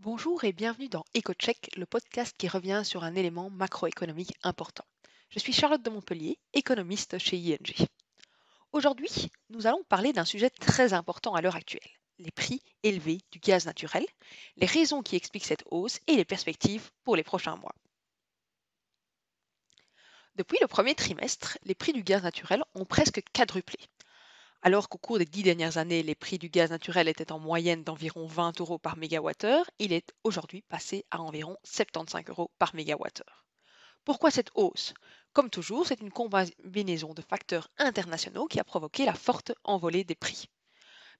Bonjour et bienvenue dans EcoCheck, le podcast qui revient sur un élément macroéconomique important. Je suis Charlotte de Montpellier, économiste chez ING. Aujourd'hui, nous allons parler d'un sujet très important à l'heure actuelle, les prix élevés du gaz naturel, les raisons qui expliquent cette hausse et les perspectives pour les prochains mois. Depuis le premier trimestre, les prix du gaz naturel ont presque quadruplé. Alors qu'au cours des dix dernières années, les prix du gaz naturel étaient en moyenne d'environ 20 euros par mégawattheure, il est aujourd'hui passé à environ 75 euros par mégawattheure. Pourquoi cette hausse? Comme toujours, c'est une combinaison de facteurs internationaux qui a provoqué la forte envolée des prix.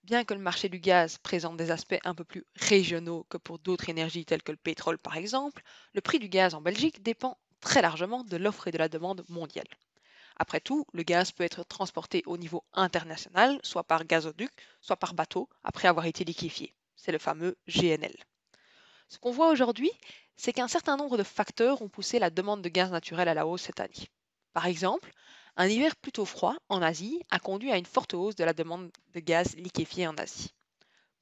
Bien que le marché du gaz présente des aspects un peu plus régionaux que pour d'autres énergies telles que le pétrole par exemple, le prix du gaz en Belgique dépend très largement de l'offre et de la demande mondiale. Après tout, le gaz peut être transporté au niveau international, soit par gazoduc, soit par bateau, après avoir été liquéfié. C'est le fameux GNL. Ce qu'on voit aujourd'hui, c'est qu'un certain nombre de facteurs ont poussé la demande de gaz naturel à la hausse cette année. Par exemple, un hiver plutôt froid en Asie a conduit à une forte hausse de la demande de gaz liquéfié en Asie.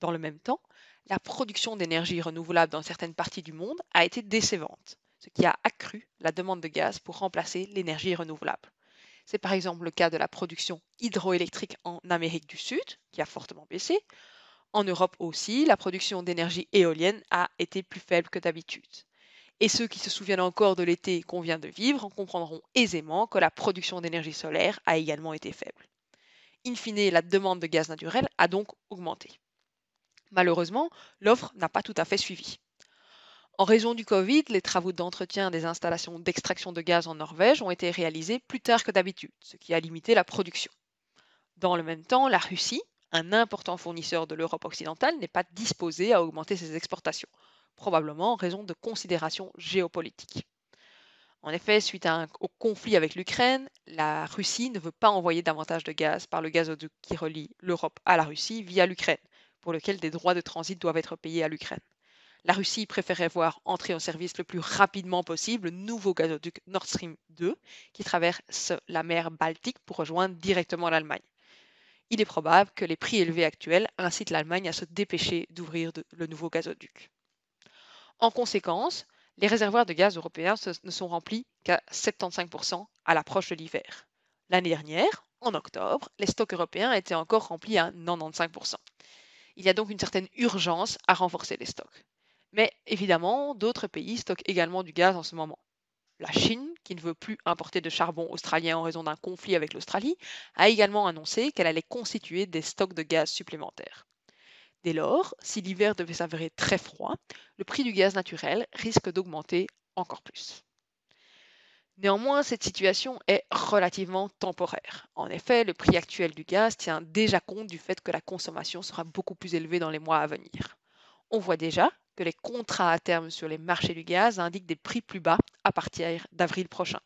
Dans le même temps, la production d'énergie renouvelable dans certaines parties du monde a été décevante, ce qui a accru la demande de gaz pour remplacer l'énergie renouvelable. C'est par exemple le cas de la production hydroélectrique en Amérique du Sud, qui a fortement baissé. En Europe aussi, la production d'énergie éolienne a été plus faible que d'habitude. Et ceux qui se souviennent encore de l'été qu'on vient de vivre comprendront aisément que la production d'énergie solaire a également été faible. In fine, la demande de gaz naturel a donc augmenté. Malheureusement, l'offre n'a pas tout à fait suivi. En raison du Covid, les travaux d'entretien des installations d'extraction de gaz en Norvège ont été réalisés plus tard que d'habitude, ce qui a limité la production. Dans le même temps, la Russie, un important fournisseur de l'Europe occidentale, n'est pas disposée à augmenter ses exportations, probablement en raison de considérations géopolitiques. En effet, suite au conflit avec l'Ukraine, la Russie ne veut pas envoyer davantage de gaz par le gazoduc qui relie l'Europe à la Russie via l'Ukraine, pour lequel des droits de transit doivent être payés à l'Ukraine la Russie préférait voir entrer en service le plus rapidement possible le nouveau gazoduc Nord Stream 2 qui traverse la mer Baltique pour rejoindre directement l'Allemagne. Il est probable que les prix élevés actuels incitent l'Allemagne à se dépêcher d'ouvrir le nouveau gazoduc. En conséquence, les réservoirs de gaz européens ne sont remplis qu'à 75% à l'approche de l'hiver. L'année dernière, en octobre, les stocks européens étaient encore remplis à 95%. Il y a donc une certaine urgence à renforcer les stocks. Mais évidemment, d'autres pays stockent également du gaz en ce moment. La Chine, qui ne veut plus importer de charbon australien en raison d'un conflit avec l'Australie, a également annoncé qu'elle allait constituer des stocks de gaz supplémentaires. Dès lors, si l'hiver devait s'avérer très froid, le prix du gaz naturel risque d'augmenter encore plus. Néanmoins, cette situation est relativement temporaire. En effet, le prix actuel du gaz tient déjà compte du fait que la consommation sera beaucoup plus élevée dans les mois à venir. On voit déjà que les contrats à terme sur les marchés du gaz indiquent des prix plus bas à partir d'avril prochain.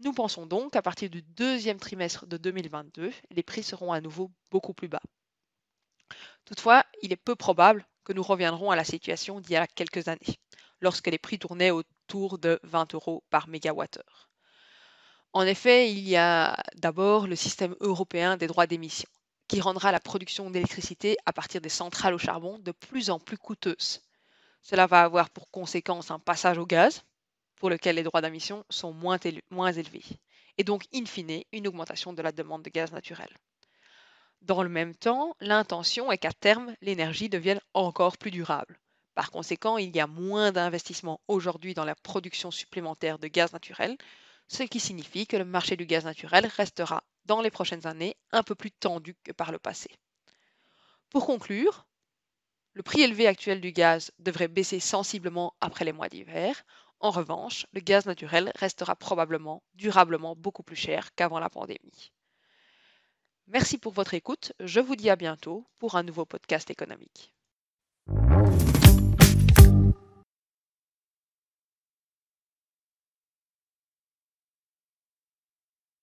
Nous pensons donc qu'à partir du deuxième trimestre de 2022, les prix seront à nouveau beaucoup plus bas. Toutefois, il est peu probable que nous reviendrons à la situation d'il y a quelques années, lorsque les prix tournaient autour de 20 euros par mégawattheure. En effet, il y a d'abord le système européen des droits d'émission, qui rendra la production d'électricité à partir des centrales au charbon de plus en plus coûteuse. Cela va avoir pour conséquence un passage au gaz, pour lequel les droits d'émission sont moins, élevés, et donc, in fine, une augmentation de la demande de gaz naturel. Dans le même temps, l'intention est qu'à terme, l'énergie devienne encore plus durable. Par conséquent, il y a moins d'investissements aujourd'hui dans la production supplémentaire de gaz naturel, ce qui signifie que le marché du gaz naturel restera dans les prochaines années un peu plus tendu que par le passé. Pour conclure, le prix élevé actuel du gaz devrait baisser sensiblement après les mois d'hiver. En revanche, le gaz naturel restera probablement durablement beaucoup plus cher qu'avant la pandémie. Merci pour votre écoute. Je vous dis à bientôt pour un nouveau podcast économique.